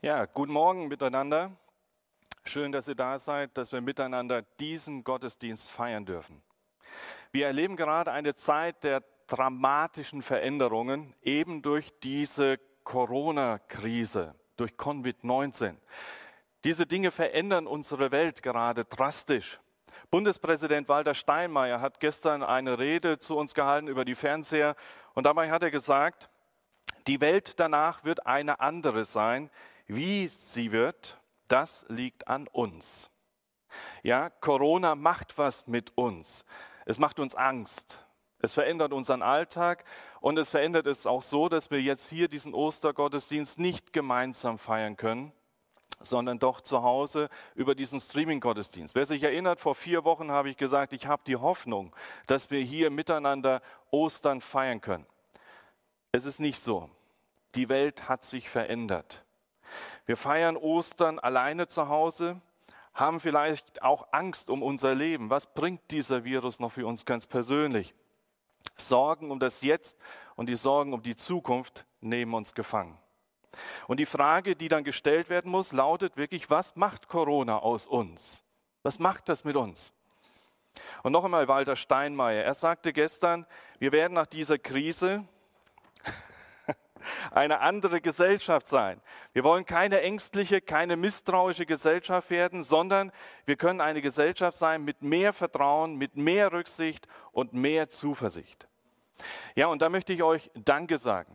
Ja, guten Morgen miteinander. Schön, dass ihr da seid, dass wir miteinander diesen Gottesdienst feiern dürfen. Wir erleben gerade eine Zeit der dramatischen Veränderungen, eben durch diese Corona-Krise, durch Covid-19. Diese Dinge verändern unsere Welt gerade drastisch. Bundespräsident Walter Steinmeier hat gestern eine Rede zu uns gehalten über die Fernseher und dabei hat er gesagt, die Welt danach wird eine andere sein. Wie sie wird, das liegt an uns. Ja, Corona macht was mit uns. Es macht uns Angst. Es verändert unseren Alltag und es verändert es auch so, dass wir jetzt hier diesen Ostergottesdienst nicht gemeinsam feiern können, sondern doch zu Hause über diesen Streaming-Gottesdienst. Wer sich erinnert, vor vier Wochen habe ich gesagt, ich habe die Hoffnung, dass wir hier miteinander Ostern feiern können. Es ist nicht so. Die Welt hat sich verändert. Wir feiern Ostern alleine zu Hause, haben vielleicht auch Angst um unser Leben. Was bringt dieser Virus noch für uns ganz persönlich? Sorgen um das Jetzt und die Sorgen um die Zukunft nehmen uns gefangen. Und die Frage, die dann gestellt werden muss, lautet wirklich, was macht Corona aus uns? Was macht das mit uns? Und noch einmal Walter Steinmeier. Er sagte gestern, wir werden nach dieser Krise eine andere Gesellschaft sein. Wir wollen keine ängstliche, keine misstrauische Gesellschaft werden, sondern wir können eine Gesellschaft sein mit mehr Vertrauen, mit mehr Rücksicht und mehr Zuversicht. Ja, und da möchte ich euch Danke sagen.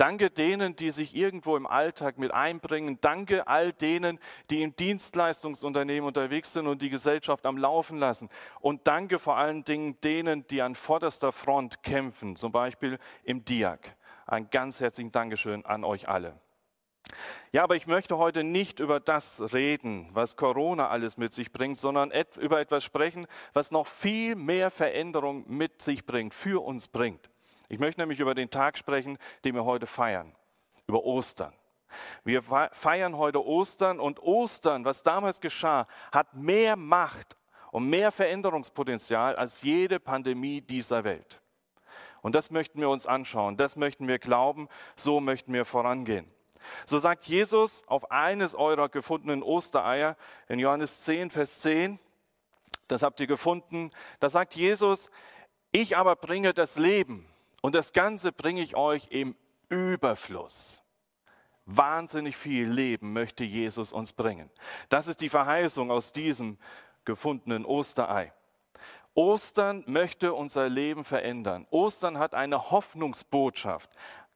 Danke denen, die sich irgendwo im Alltag mit einbringen. Danke all denen, die im Dienstleistungsunternehmen unterwegs sind und die Gesellschaft am Laufen lassen. Und danke vor allen Dingen denen, die an vorderster Front kämpfen, zum Beispiel im DIAC. Ein ganz herzlichen Dankeschön an euch alle. Ja, aber ich möchte heute nicht über das reden, was Corona alles mit sich bringt, sondern über etwas sprechen, was noch viel mehr Veränderung mit sich bringt, für uns bringt. Ich möchte nämlich über den Tag sprechen, den wir heute feiern, über Ostern. Wir feiern heute Ostern und Ostern, was damals geschah, hat mehr Macht und mehr Veränderungspotenzial als jede Pandemie dieser Welt. Und das möchten wir uns anschauen, das möchten wir glauben, so möchten wir vorangehen. So sagt Jesus auf eines eurer gefundenen Ostereier in Johannes 10, Vers 10, das habt ihr gefunden, da sagt Jesus, ich aber bringe das Leben und das Ganze bringe ich euch im Überfluss. Wahnsinnig viel Leben möchte Jesus uns bringen. Das ist die Verheißung aus diesem gefundenen Osterei. Ostern möchte unser Leben verändern. Ostern hat eine Hoffnungsbotschaft.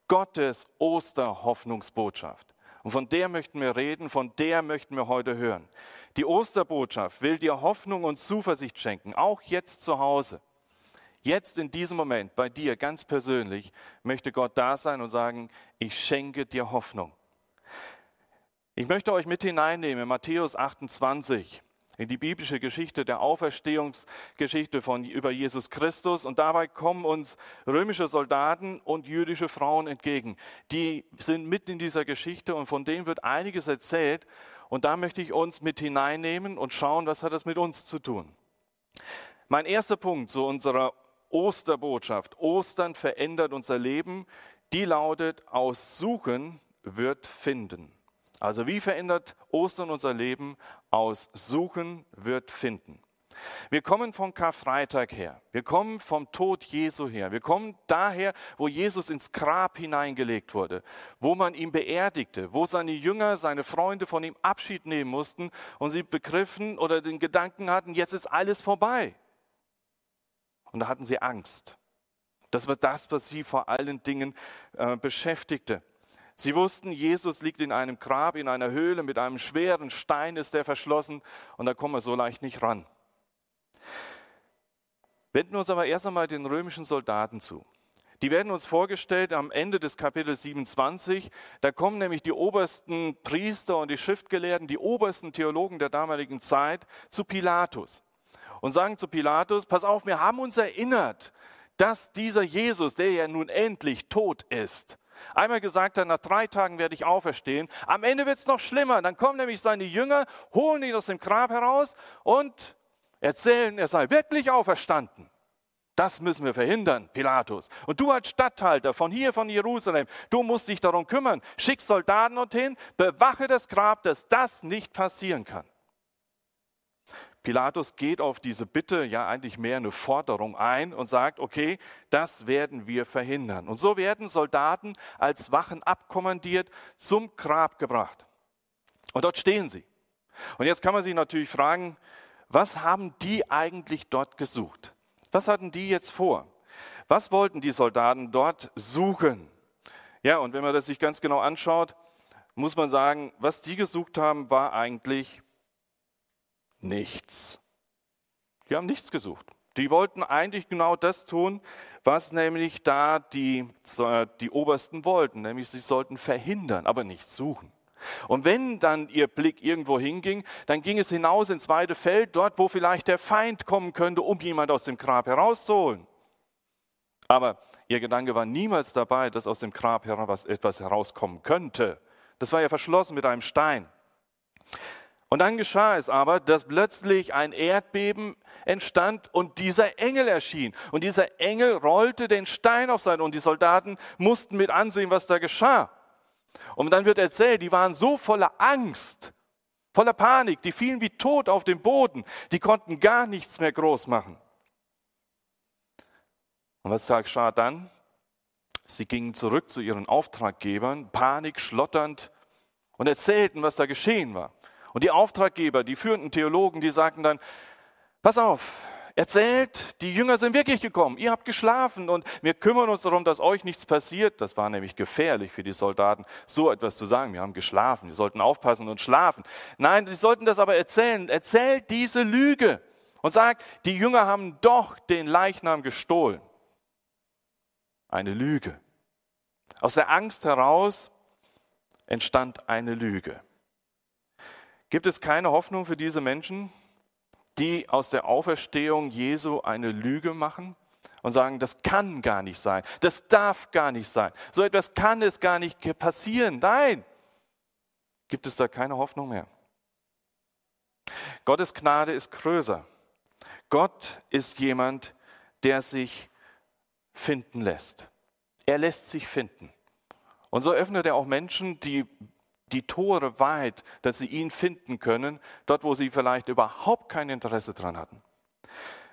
Gottes Osterhoffnungsbotschaft. Und von der möchten wir reden, von der möchten wir heute hören. Die Osterbotschaft will dir Hoffnung und Zuversicht schenken, auch jetzt zu Hause. Jetzt in diesem Moment, bei dir ganz persönlich, möchte Gott da sein und sagen, ich schenke dir Hoffnung. Ich möchte euch mit hineinnehmen in Matthäus 28 in die biblische Geschichte der Auferstehungsgeschichte von über Jesus Christus und dabei kommen uns römische Soldaten und jüdische Frauen entgegen. Die sind mitten in dieser Geschichte und von denen wird einiges erzählt und da möchte ich uns mit hineinnehmen und schauen, was hat das mit uns zu tun. Mein erster Punkt zu unserer Osterbotschaft. Ostern verändert unser Leben. Die lautet, aus Suchen wird finden. Also wie verändert Ostern unser Leben? Aus Suchen wird finden. Wir kommen vom Karfreitag her. Wir kommen vom Tod Jesu her. Wir kommen daher, wo Jesus ins Grab hineingelegt wurde, wo man ihn beerdigte, wo seine Jünger, seine Freunde von ihm Abschied nehmen mussten und sie begriffen oder den Gedanken hatten, jetzt ist alles vorbei. Und da hatten sie Angst. Das war das, was sie vor allen Dingen äh, beschäftigte. Sie wussten, Jesus liegt in einem Grab, in einer Höhle, mit einem schweren Stein ist er verschlossen und da kommen wir so leicht nicht ran. Wenden wir uns aber erst einmal den römischen Soldaten zu. Die werden uns vorgestellt am Ende des Kapitels 27. Da kommen nämlich die obersten Priester und die Schriftgelehrten, die obersten Theologen der damaligen Zeit zu Pilatus und sagen zu Pilatus, pass auf, wir haben uns erinnert, dass dieser Jesus, der ja nun endlich tot ist, Einmal gesagt hat, nach drei Tagen werde ich auferstehen. Am Ende wird es noch schlimmer. Dann kommen nämlich seine Jünger, holen ihn aus dem Grab heraus und erzählen, er sei wirklich auferstanden. Das müssen wir verhindern, Pilatus. Und du als Statthalter von hier, von Jerusalem, du musst dich darum kümmern. Schick Soldaten dorthin, bewache das Grab, dass das nicht passieren kann. Pilatus geht auf diese Bitte, ja eigentlich mehr eine Forderung ein und sagt, okay, das werden wir verhindern. Und so werden Soldaten als Wachen abkommandiert zum Grab gebracht. Und dort stehen sie. Und jetzt kann man sich natürlich fragen, was haben die eigentlich dort gesucht? Was hatten die jetzt vor? Was wollten die Soldaten dort suchen? Ja, und wenn man das sich ganz genau anschaut, muss man sagen, was die gesucht haben, war eigentlich nichts. Die haben nichts gesucht. Die wollten eigentlich genau das tun, was nämlich da die, die Obersten wollten, nämlich sie sollten verhindern, aber nicht suchen. Und wenn dann ihr Blick irgendwo hinging, dann ging es hinaus ins weite Feld, dort, wo vielleicht der Feind kommen könnte, um jemand aus dem Grab herauszuholen. Aber ihr Gedanke war niemals dabei, dass aus dem Grab etwas herauskommen könnte. Das war ja verschlossen mit einem Stein. Und dann geschah es aber, dass plötzlich ein Erdbeben entstand und dieser Engel erschien. Und dieser Engel rollte den Stein auf Seite und die Soldaten mussten mit ansehen, was da geschah. Und dann wird erzählt, die waren so voller Angst, voller Panik, die fielen wie tot auf den Boden, die konnten gar nichts mehr groß machen. Und was geschah dann? Sie gingen zurück zu ihren Auftraggebern, panik schlotternd, und erzählten, was da geschehen war. Und die Auftraggeber, die führenden Theologen, die sagten dann, pass auf, erzählt, die Jünger sind wirklich gekommen, ihr habt geschlafen und wir kümmern uns darum, dass euch nichts passiert. Das war nämlich gefährlich für die Soldaten, so etwas zu sagen. Wir haben geschlafen, wir sollten aufpassen und schlafen. Nein, sie sollten das aber erzählen. Erzählt diese Lüge und sagt, die Jünger haben doch den Leichnam gestohlen. Eine Lüge. Aus der Angst heraus entstand eine Lüge. Gibt es keine Hoffnung für diese Menschen, die aus der Auferstehung Jesu eine Lüge machen und sagen, das kann gar nicht sein, das darf gar nicht sein, so etwas kann es gar nicht passieren. Nein, gibt es da keine Hoffnung mehr. Gottes Gnade ist größer. Gott ist jemand, der sich finden lässt. Er lässt sich finden. Und so öffnet er auch Menschen, die die Tore weit, dass sie ihn finden können, dort wo sie vielleicht überhaupt kein Interesse dran hatten.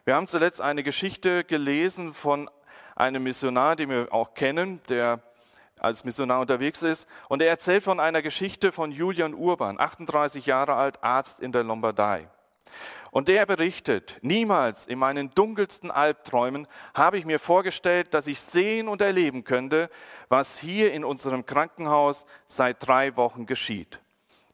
Wir haben zuletzt eine Geschichte gelesen von einem Missionar, den wir auch kennen, der als Missionar unterwegs ist. Und er erzählt von einer Geschichte von Julian Urban, 38 Jahre alt, Arzt in der Lombardei. Und der berichtet, niemals in meinen dunkelsten Albträumen habe ich mir vorgestellt, dass ich sehen und erleben könnte, was hier in unserem Krankenhaus seit drei Wochen geschieht.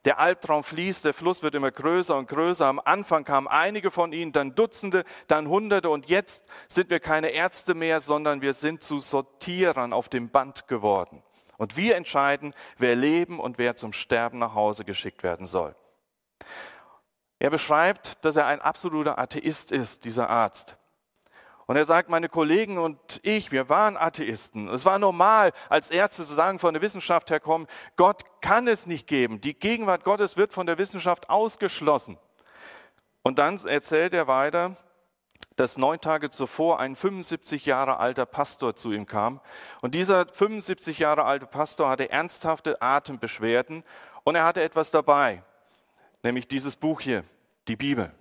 Der Albtraum fließt, der Fluss wird immer größer und größer. Am Anfang kamen einige von ihnen, dann Dutzende, dann Hunderte und jetzt sind wir keine Ärzte mehr, sondern wir sind zu Sortierern auf dem Band geworden. Und wir entscheiden, wer leben und wer zum Sterben nach Hause geschickt werden soll. Er beschreibt, dass er ein absoluter Atheist ist, dieser Arzt. Und er sagt, meine Kollegen und ich, wir waren Atheisten. Es war normal, als Ärzte zu sagen, von der Wissenschaft her kommen, Gott kann es nicht geben. Die Gegenwart Gottes wird von der Wissenschaft ausgeschlossen. Und dann erzählt er weiter, dass neun Tage zuvor ein 75 Jahre alter Pastor zu ihm kam. Und dieser 75 Jahre alte Pastor hatte ernsthafte Atembeschwerden und er hatte etwas dabei nämlich dieses Buch hier, die Bibel.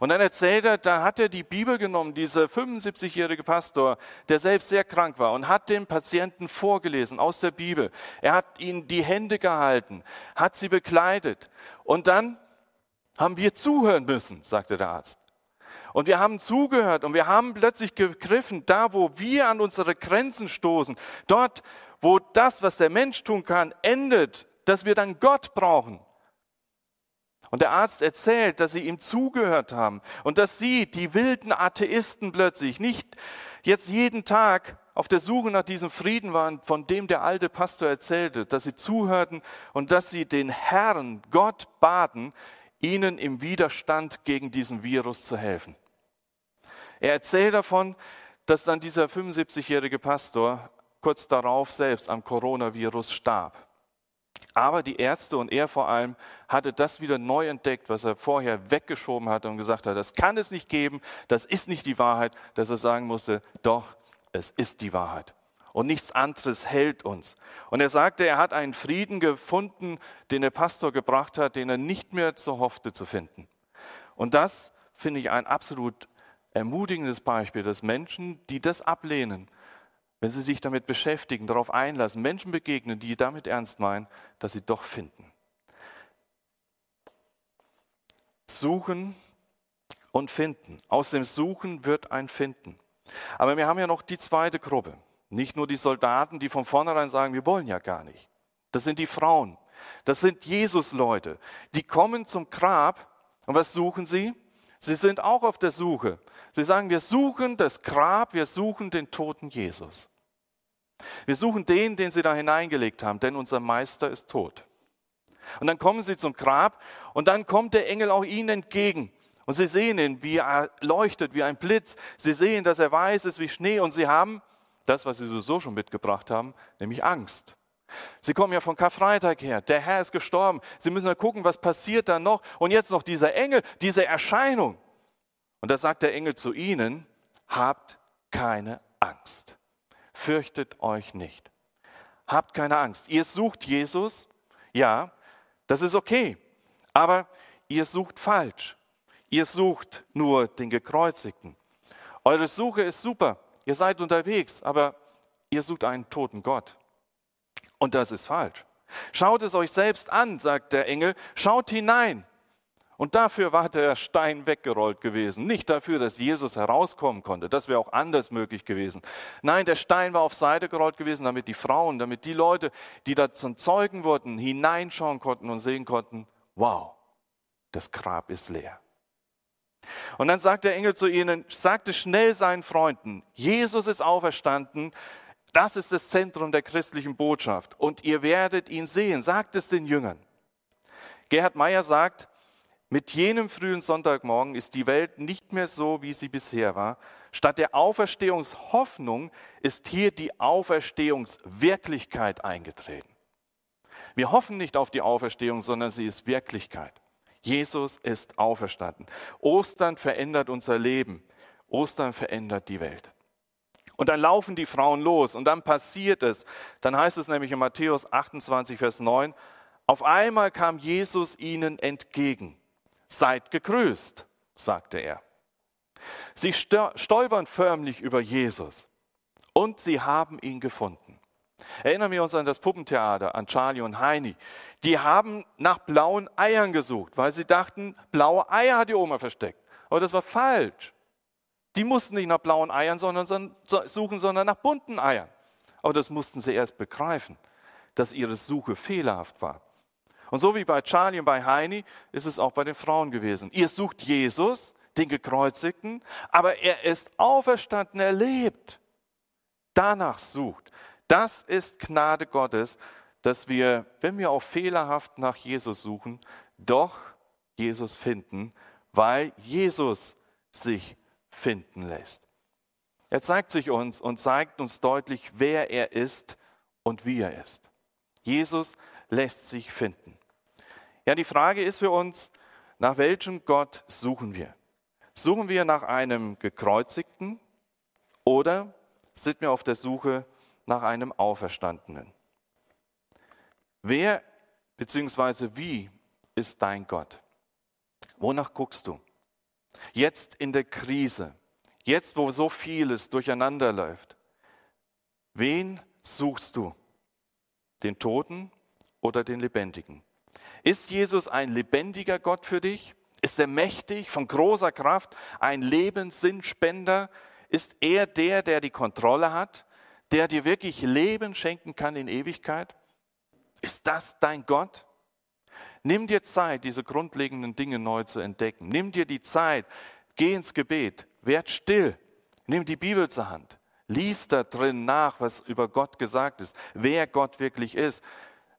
Und dann erzählt er, da hat er die Bibel genommen, dieser 75-jährige Pastor, der selbst sehr krank war und hat den Patienten vorgelesen aus der Bibel. Er hat ihnen die Hände gehalten, hat sie bekleidet. Und dann haben wir zuhören müssen, sagte der Arzt. Und wir haben zugehört und wir haben plötzlich gegriffen, da wo wir an unsere Grenzen stoßen, dort wo das, was der Mensch tun kann, endet, dass wir dann Gott brauchen. Und der Arzt erzählt, dass sie ihm zugehört haben und dass sie, die wilden Atheisten plötzlich, nicht jetzt jeden Tag auf der Suche nach diesem Frieden waren, von dem der alte Pastor erzählte, dass sie zuhörten und dass sie den Herrn, Gott, baten, ihnen im Widerstand gegen diesen Virus zu helfen. Er erzählt davon, dass dann dieser 75-jährige Pastor kurz darauf selbst am Coronavirus starb. Aber die Ärzte und er vor allem hatte das wieder neu entdeckt, was er vorher weggeschoben hatte und gesagt hat, das kann es nicht geben, das ist nicht die Wahrheit, dass er sagen musste, doch, es ist die Wahrheit. Und nichts anderes hält uns. Und er sagte, er hat einen Frieden gefunden, den der Pastor gebracht hat, den er nicht mehr zu hoffte zu finden. Und das finde ich ein absolut ermutigendes Beispiel, dass Menschen, die das ablehnen, wenn sie sich damit beschäftigen, darauf einlassen, Menschen begegnen, die damit ernst meinen, dass sie doch finden. Suchen und finden. Aus dem Suchen wird ein Finden. Aber wir haben ja noch die zweite Gruppe. Nicht nur die Soldaten, die von vornherein sagen, wir wollen ja gar nicht. Das sind die Frauen. Das sind Jesus-Leute. Die kommen zum Grab und was suchen sie? Sie sind auch auf der Suche. Sie sagen, wir suchen das Grab, wir suchen den toten Jesus. Wir suchen den, den sie da hineingelegt haben, denn unser Meister ist tot. Und dann kommen sie zum Grab und dann kommt der Engel auch ihnen entgegen. Und sie sehen ihn, wie er leuchtet, wie ein Blitz. Sie sehen, dass er weiß ist wie Schnee und sie haben das, was sie sowieso schon mitgebracht haben, nämlich Angst. Sie kommen ja von Karfreitag her. Der Herr ist gestorben. Sie müssen ja gucken, was passiert da noch. Und jetzt noch dieser Engel, diese Erscheinung. Und da sagt der Engel zu ihnen, habt keine Angst. Fürchtet euch nicht. Habt keine Angst. Ihr sucht Jesus. Ja, das ist okay. Aber ihr sucht falsch. Ihr sucht nur den Gekreuzigten. Eure Suche ist super. Ihr seid unterwegs, aber ihr sucht einen toten Gott. Und das ist falsch. Schaut es euch selbst an, sagt der Engel, schaut hinein. Und dafür war der Stein weggerollt gewesen. Nicht dafür, dass Jesus herauskommen konnte. Das wäre auch anders möglich gewesen. Nein, der Stein war auf Seite gerollt gewesen, damit die Frauen, damit die Leute, die da zum Zeugen wurden, hineinschauen konnten und sehen konnten, wow, das Grab ist leer. Und dann sagt der Engel zu ihnen, sagte schnell seinen Freunden, Jesus ist auferstanden, das ist das Zentrum der christlichen Botschaft. Und ihr werdet ihn sehen, sagt es den Jüngern. Gerhard Meyer sagt, mit jenem frühen Sonntagmorgen ist die Welt nicht mehr so, wie sie bisher war. Statt der Auferstehungshoffnung ist hier die Auferstehungswirklichkeit eingetreten. Wir hoffen nicht auf die Auferstehung, sondern sie ist Wirklichkeit. Jesus ist auferstanden. Ostern verändert unser Leben. Ostern verändert die Welt. Und dann laufen die Frauen los und dann passiert es. Dann heißt es nämlich in Matthäus 28, Vers 9, auf einmal kam Jesus ihnen entgegen. Seid gegrüßt, sagte er. Sie stolpern förmlich über Jesus und sie haben ihn gefunden. Erinnern wir uns an das Puppentheater, an Charlie und Heini. Die haben nach blauen Eiern gesucht, weil sie dachten, blaue Eier hat die Oma versteckt. Aber das war falsch. Die mussten nicht nach blauen Eiern sondern, suchen, sondern nach bunten Eiern. Aber das mussten sie erst begreifen, dass ihre Suche fehlerhaft war. Und so wie bei Charlie und bei Heini ist es auch bei den Frauen gewesen. Ihr sucht Jesus, den Gekreuzigten, aber er ist auferstanden, er lebt. Danach sucht. Das ist Gnade Gottes, dass wir, wenn wir auch fehlerhaft nach Jesus suchen, doch Jesus finden, weil Jesus sich finden lässt. Er zeigt sich uns und zeigt uns deutlich, wer er ist und wie er ist. Jesus lässt sich finden. Ja, die Frage ist für uns, nach welchem Gott suchen wir? Suchen wir nach einem gekreuzigten oder sind wir auf der Suche nach einem Auferstandenen? Wer bzw. wie ist dein Gott? Wonach guckst du? Jetzt in der Krise, jetzt wo so vieles durcheinander läuft, wen suchst du? Den Toten oder den Lebendigen? Ist Jesus ein lebendiger Gott für dich? Ist er mächtig, von großer Kraft, ein Lebenssinnspender? Ist er der, der die Kontrolle hat, der dir wirklich Leben schenken kann in Ewigkeit? Ist das dein Gott? Nimm dir Zeit, diese grundlegenden Dinge neu zu entdecken. Nimm dir die Zeit, geh ins Gebet, werd still, nimm die Bibel zur Hand, lies da drin nach, was über Gott gesagt ist, wer Gott wirklich ist.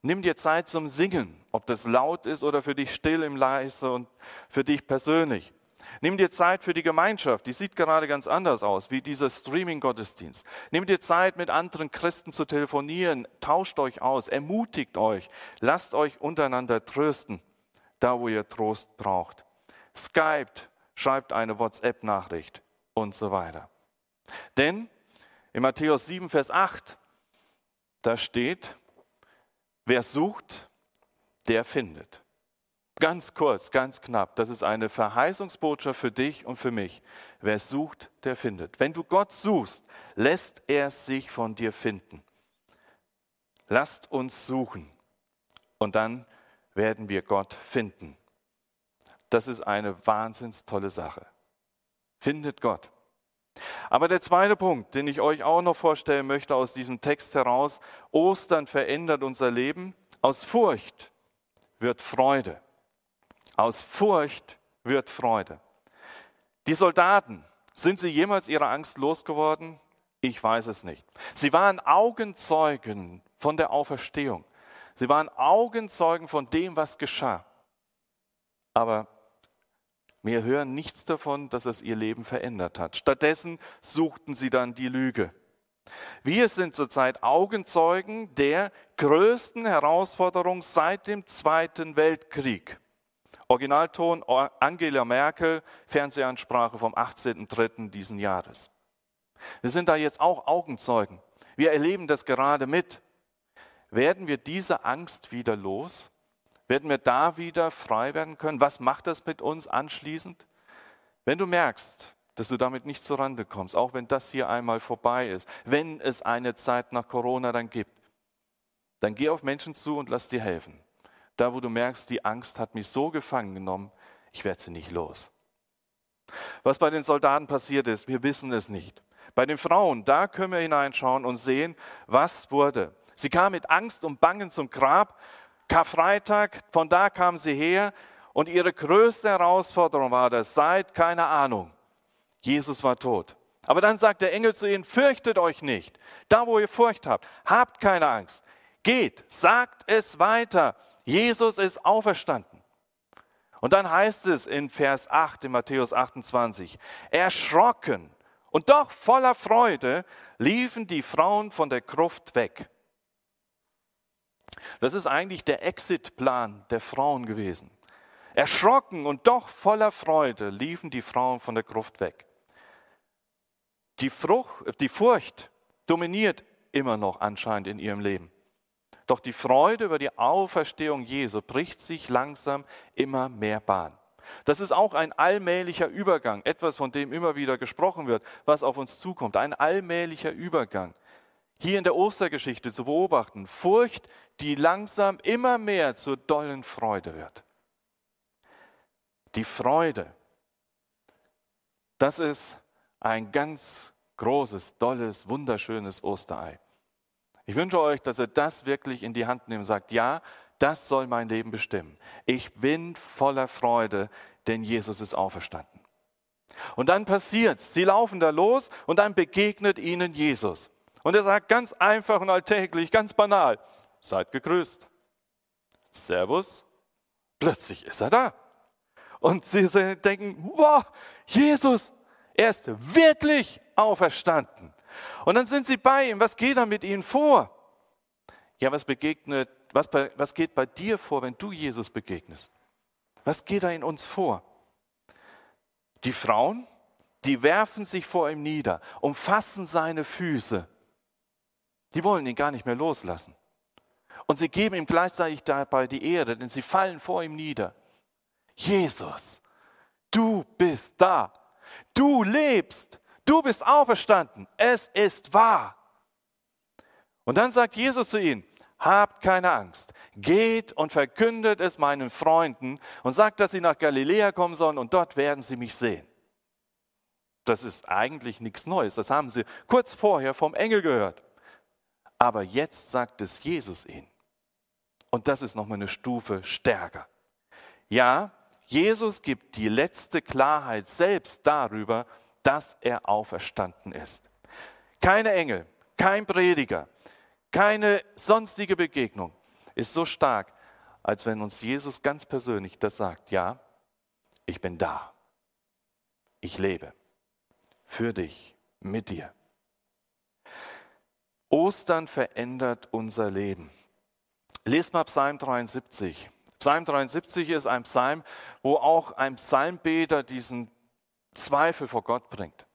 Nimm dir Zeit zum Singen, ob das laut ist oder für dich still im Leise und für dich persönlich. Nimm dir Zeit für die Gemeinschaft, die sieht gerade ganz anders aus, wie dieser Streaming-Gottesdienst. Nimm dir Zeit, mit anderen Christen zu telefonieren, tauscht euch aus, ermutigt euch, lasst euch untereinander trösten, da wo ihr Trost braucht. Skypt, schreibt eine WhatsApp-Nachricht und so weiter. Denn in Matthäus 7, Vers 8, da steht, wer sucht, der findet. Ganz kurz, ganz knapp, das ist eine Verheißungsbotschaft für dich und für mich. Wer sucht, der findet. Wenn du Gott suchst, lässt er sich von dir finden. Lasst uns suchen und dann werden wir Gott finden. Das ist eine wahnsinns tolle Sache. Findet Gott. Aber der zweite Punkt, den ich euch auch noch vorstellen möchte aus diesem Text heraus, Ostern verändert unser Leben. Aus Furcht wird Freude. Aus Furcht wird Freude. Die Soldaten, sind sie jemals ihrer Angst losgeworden? Ich weiß es nicht. Sie waren Augenzeugen von der Auferstehung. Sie waren Augenzeugen von dem, was geschah. Aber wir hören nichts davon, dass es ihr Leben verändert hat. Stattdessen suchten sie dann die Lüge. Wir sind zurzeit Augenzeugen der größten Herausforderung seit dem Zweiten Weltkrieg. Originalton Angela Merkel, Fernsehansprache vom 18.03. diesen Jahres. Wir sind da jetzt auch Augenzeugen. Wir erleben das gerade mit. Werden wir diese Angst wieder los? Werden wir da wieder frei werden können? Was macht das mit uns anschließend? Wenn du merkst, dass du damit nicht zurande kommst, auch wenn das hier einmal vorbei ist, wenn es eine Zeit nach Corona dann gibt, dann geh auf Menschen zu und lass dir helfen. Da, wo du merkst, die Angst hat mich so gefangen genommen, ich werde sie nicht los. Was bei den Soldaten passiert ist, wir wissen es nicht. Bei den Frauen, da können wir hineinschauen und sehen, was wurde. Sie kamen mit Angst und Bangen zum Grab Karfreitag, von da kamen sie her und ihre größte Herausforderung war das, seid keine Ahnung, Jesus war tot. Aber dann sagt der Engel zu ihnen, fürchtet euch nicht. Da, wo ihr Furcht habt, habt keine Angst. Geht, sagt es weiter. Jesus ist auferstanden. Und dann heißt es in Vers 8 in Matthäus 28, erschrocken und doch voller Freude liefen die Frauen von der Gruft weg. Das ist eigentlich der Exitplan der Frauen gewesen. Erschrocken und doch voller Freude liefen die Frauen von der Gruft weg. Die, Frucht, die Furcht dominiert immer noch anscheinend in ihrem Leben. Doch die Freude über die Auferstehung Jesu bricht sich langsam immer mehr Bahn. Das ist auch ein allmählicher Übergang, etwas, von dem immer wieder gesprochen wird, was auf uns zukommt. Ein allmählicher Übergang hier in der Ostergeschichte zu beobachten. Furcht, die langsam immer mehr zur dollen Freude wird. Die Freude, das ist ein ganz großes, dolles, wunderschönes Osterei. Ich wünsche euch, dass ihr das wirklich in die Hand nehmt und sagt, ja, das soll mein Leben bestimmen. Ich bin voller Freude, denn Jesus ist auferstanden. Und dann passiert's. Sie laufen da los und dann begegnet ihnen Jesus. Und er sagt ganz einfach und alltäglich, ganz banal, seid gegrüßt. Servus. Plötzlich ist er da. Und sie denken, wow, Jesus, er ist wirklich auferstanden. Und dann sind sie bei ihm. Was geht da mit ihnen vor? Ja, was begegnet, was, was geht bei dir vor, wenn du Jesus begegnest? Was geht da in uns vor? Die Frauen, die werfen sich vor ihm nieder, umfassen seine Füße die wollen ihn gar nicht mehr loslassen. Und sie geben ihm gleichzeitig dabei die Ehre, denn sie fallen vor ihm nieder. Jesus, du bist da. Du lebst. Du bist auferstanden. Es ist wahr. Und dann sagt Jesus zu ihnen, habt keine Angst. Geht und verkündet es meinen Freunden und sagt, dass sie nach Galiläa kommen sollen und dort werden sie mich sehen. Das ist eigentlich nichts Neues. Das haben sie kurz vorher vom Engel gehört. Aber jetzt sagt es Jesus ihnen. Und das ist nochmal eine Stufe stärker. Ja, Jesus gibt die letzte Klarheit selbst darüber, dass er auferstanden ist. Keine Engel, kein Prediger, keine sonstige Begegnung ist so stark, als wenn uns Jesus ganz persönlich das sagt. Ja, ich bin da. ich lebe. Für dich, mit dir. Ostern verändert unser Leben. Lest mal Psalm 73. Psalm 73 ist ein Psalm, wo auch ein Psalmbeter diesen Zweifel vor Gott bringt.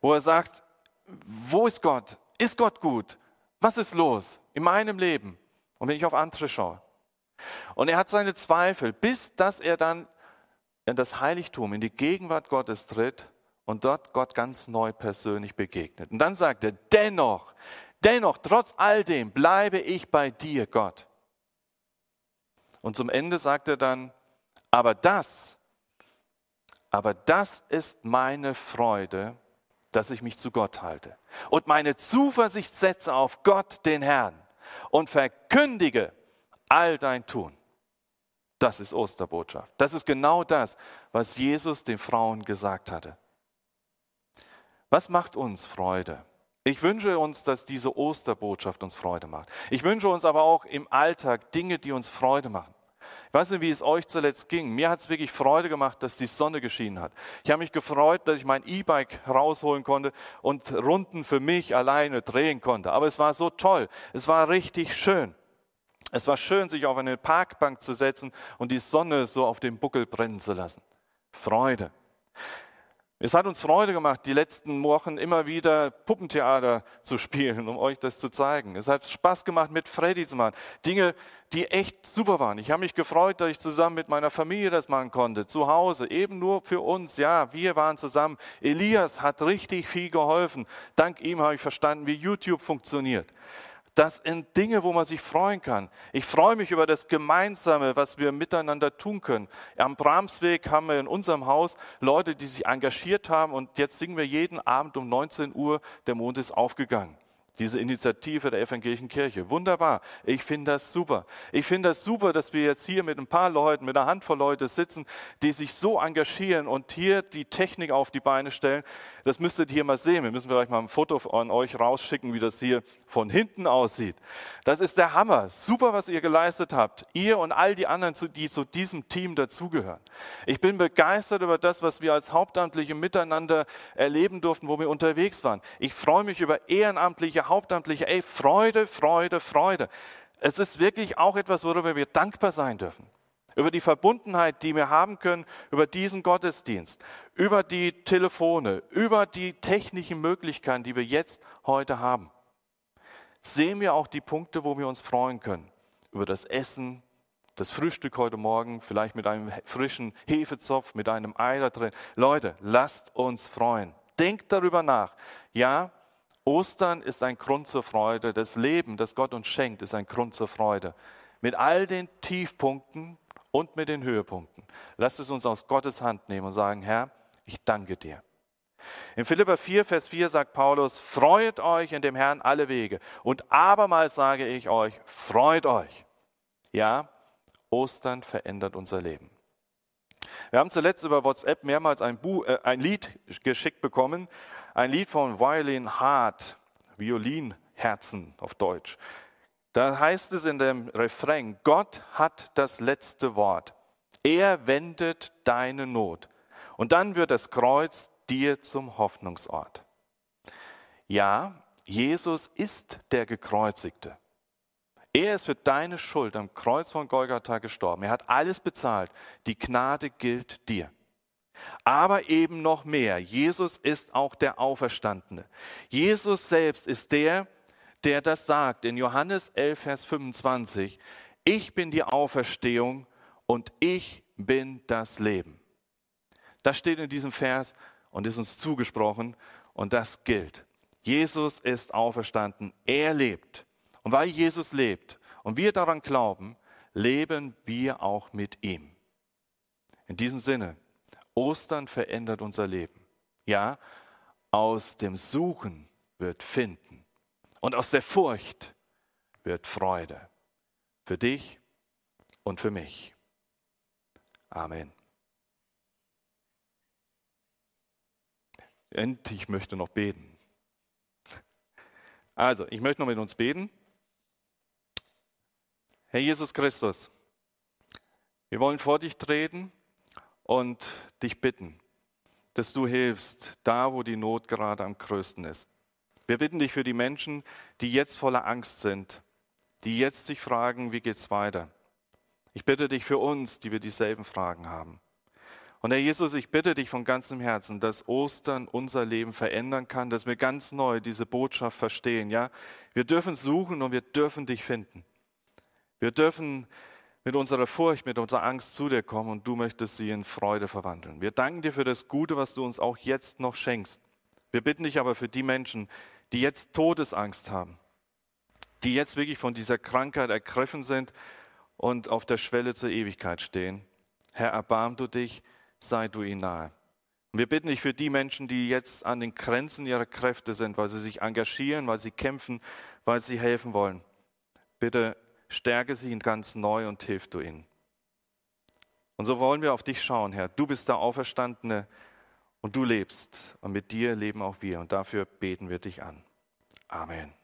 Wo er sagt, wo ist Gott? Ist Gott gut? Was ist los in meinem Leben? Und wenn ich auf andere schaue. Und er hat seine Zweifel, bis dass er dann in das Heiligtum, in die Gegenwart Gottes tritt und dort Gott ganz neu persönlich begegnet. Und dann sagt er, dennoch, dennoch, trotz all dem bleibe ich bei dir, Gott. Und zum Ende sagt er dann, aber das, aber das ist meine Freude, dass ich mich zu Gott halte und meine Zuversicht setze auf Gott, den Herrn, und verkündige all dein Tun. Das ist Osterbotschaft. Das ist genau das, was Jesus den Frauen gesagt hatte. Was macht uns Freude? Ich wünsche uns, dass diese Osterbotschaft uns Freude macht. Ich wünsche uns aber auch im Alltag Dinge, die uns Freude machen. Ich weiß nicht, wie es euch zuletzt ging. Mir hat es wirklich Freude gemacht, dass die Sonne geschienen hat. Ich habe mich gefreut, dass ich mein E-Bike rausholen konnte und Runden für mich alleine drehen konnte. Aber es war so toll. Es war richtig schön. Es war schön, sich auf eine Parkbank zu setzen und die Sonne so auf dem Buckel brennen zu lassen. Freude. Es hat uns Freude gemacht, die letzten Wochen immer wieder Puppentheater zu spielen, um euch das zu zeigen. Es hat Spaß gemacht, mit Freddy zu machen. Dinge, die echt super waren. Ich habe mich gefreut, dass ich zusammen mit meiner Familie das machen konnte, zu Hause, eben nur für uns. Ja, wir waren zusammen. Elias hat richtig viel geholfen. Dank ihm habe ich verstanden, wie YouTube funktioniert. Das sind Dinge, wo man sich freuen kann. Ich freue mich über das Gemeinsame, was wir miteinander tun können. Am Bramsweg haben wir in unserem Haus Leute, die sich engagiert haben und jetzt singen wir jeden Abend um 19 Uhr, der Mond ist aufgegangen diese Initiative der evangelischen Kirche. Wunderbar. Ich finde das super. Ich finde das super, dass wir jetzt hier mit ein paar Leuten, mit einer Handvoll Leute sitzen, die sich so engagieren und hier die Technik auf die Beine stellen. Das müsstet ihr mal sehen. Wir müssen vielleicht mal ein Foto an euch rausschicken, wie das hier von hinten aussieht. Das ist der Hammer. Super, was ihr geleistet habt. Ihr und all die anderen, die zu diesem Team dazugehören. Ich bin begeistert über das, was wir als Hauptamtliche miteinander erleben durften, wo wir unterwegs waren. Ich freue mich über ehrenamtliche Hauptamtliche. Ey, Freude, Freude, Freude. Es ist wirklich auch etwas, worüber wir dankbar sein dürfen über die Verbundenheit, die wir haben können, über diesen Gottesdienst, über die Telefone, über die technischen Möglichkeiten, die wir jetzt heute haben. Sehen wir auch die Punkte, wo wir uns freuen können. Über das Essen, das Frühstück heute Morgen, vielleicht mit einem frischen Hefezopf, mit einem Ei da drin. Leute, lasst uns freuen. Denkt darüber nach. Ja, Ostern ist ein Grund zur Freude. Das Leben, das Gott uns schenkt, ist ein Grund zur Freude. Mit all den Tiefpunkten, und mit den Höhepunkten. Lasst es uns aus Gottes Hand nehmen und sagen, Herr, ich danke dir. In Philippa 4, Vers 4 sagt Paulus, freut euch in dem Herrn alle Wege. Und abermals sage ich euch, freut euch. Ja, Ostern verändert unser Leben. Wir haben zuletzt über WhatsApp mehrmals ein, Buch, äh, ein Lied geschickt bekommen, ein Lied von Violin Hart, Violinherzen auf Deutsch. Da heißt es in dem Refrain, Gott hat das letzte Wort. Er wendet deine Not. Und dann wird das Kreuz dir zum Hoffnungsort. Ja, Jesus ist der Gekreuzigte. Er ist für deine Schuld am Kreuz von Golgatha gestorben. Er hat alles bezahlt. Die Gnade gilt dir. Aber eben noch mehr. Jesus ist auch der Auferstandene. Jesus selbst ist der, der das sagt in Johannes 11, Vers 25. Ich bin die Auferstehung und ich bin das Leben. Das steht in diesem Vers und ist uns zugesprochen und das gilt. Jesus ist auferstanden, er lebt. Und weil Jesus lebt und wir daran glauben, leben wir auch mit ihm. In diesem Sinne, Ostern verändert unser Leben. Ja, aus dem Suchen wird Finden. Und aus der Furcht wird Freude für dich und für mich. Amen. Und ich möchte noch beten. Also, ich möchte noch mit uns beten. Herr Jesus Christus, wir wollen vor dich treten und dich bitten, dass du hilfst, da wo die Not gerade am größten ist. Wir bitten dich für die Menschen, die jetzt voller Angst sind, die jetzt sich fragen, wie geht's weiter. Ich bitte dich für uns, die wir dieselben Fragen haben. Und Herr Jesus, ich bitte dich von ganzem Herzen, dass Ostern unser Leben verändern kann, dass wir ganz neu diese Botschaft verstehen. Ja, wir dürfen suchen und wir dürfen dich finden. Wir dürfen mit unserer Furcht, mit unserer Angst zu dir kommen und du möchtest sie in Freude verwandeln. Wir danken dir für das Gute, was du uns auch jetzt noch schenkst. Wir bitten dich aber für die Menschen, die jetzt Todesangst haben, die jetzt wirklich von dieser Krankheit ergriffen sind und auf der Schwelle zur Ewigkeit stehen. Herr, erbarm du dich sei du ihnen nahe. Und wir bitten dich für die Menschen, die jetzt an den Grenzen ihrer Kräfte sind, weil sie sich engagieren, weil sie kämpfen, weil sie helfen wollen. Bitte stärke sie ganz neu und hilf du ihnen. Und so wollen wir auf dich schauen, Herr. Du bist der Auferstandene und du lebst. Und mit dir leben auch wir. Und dafür beten wir dich an. Amen.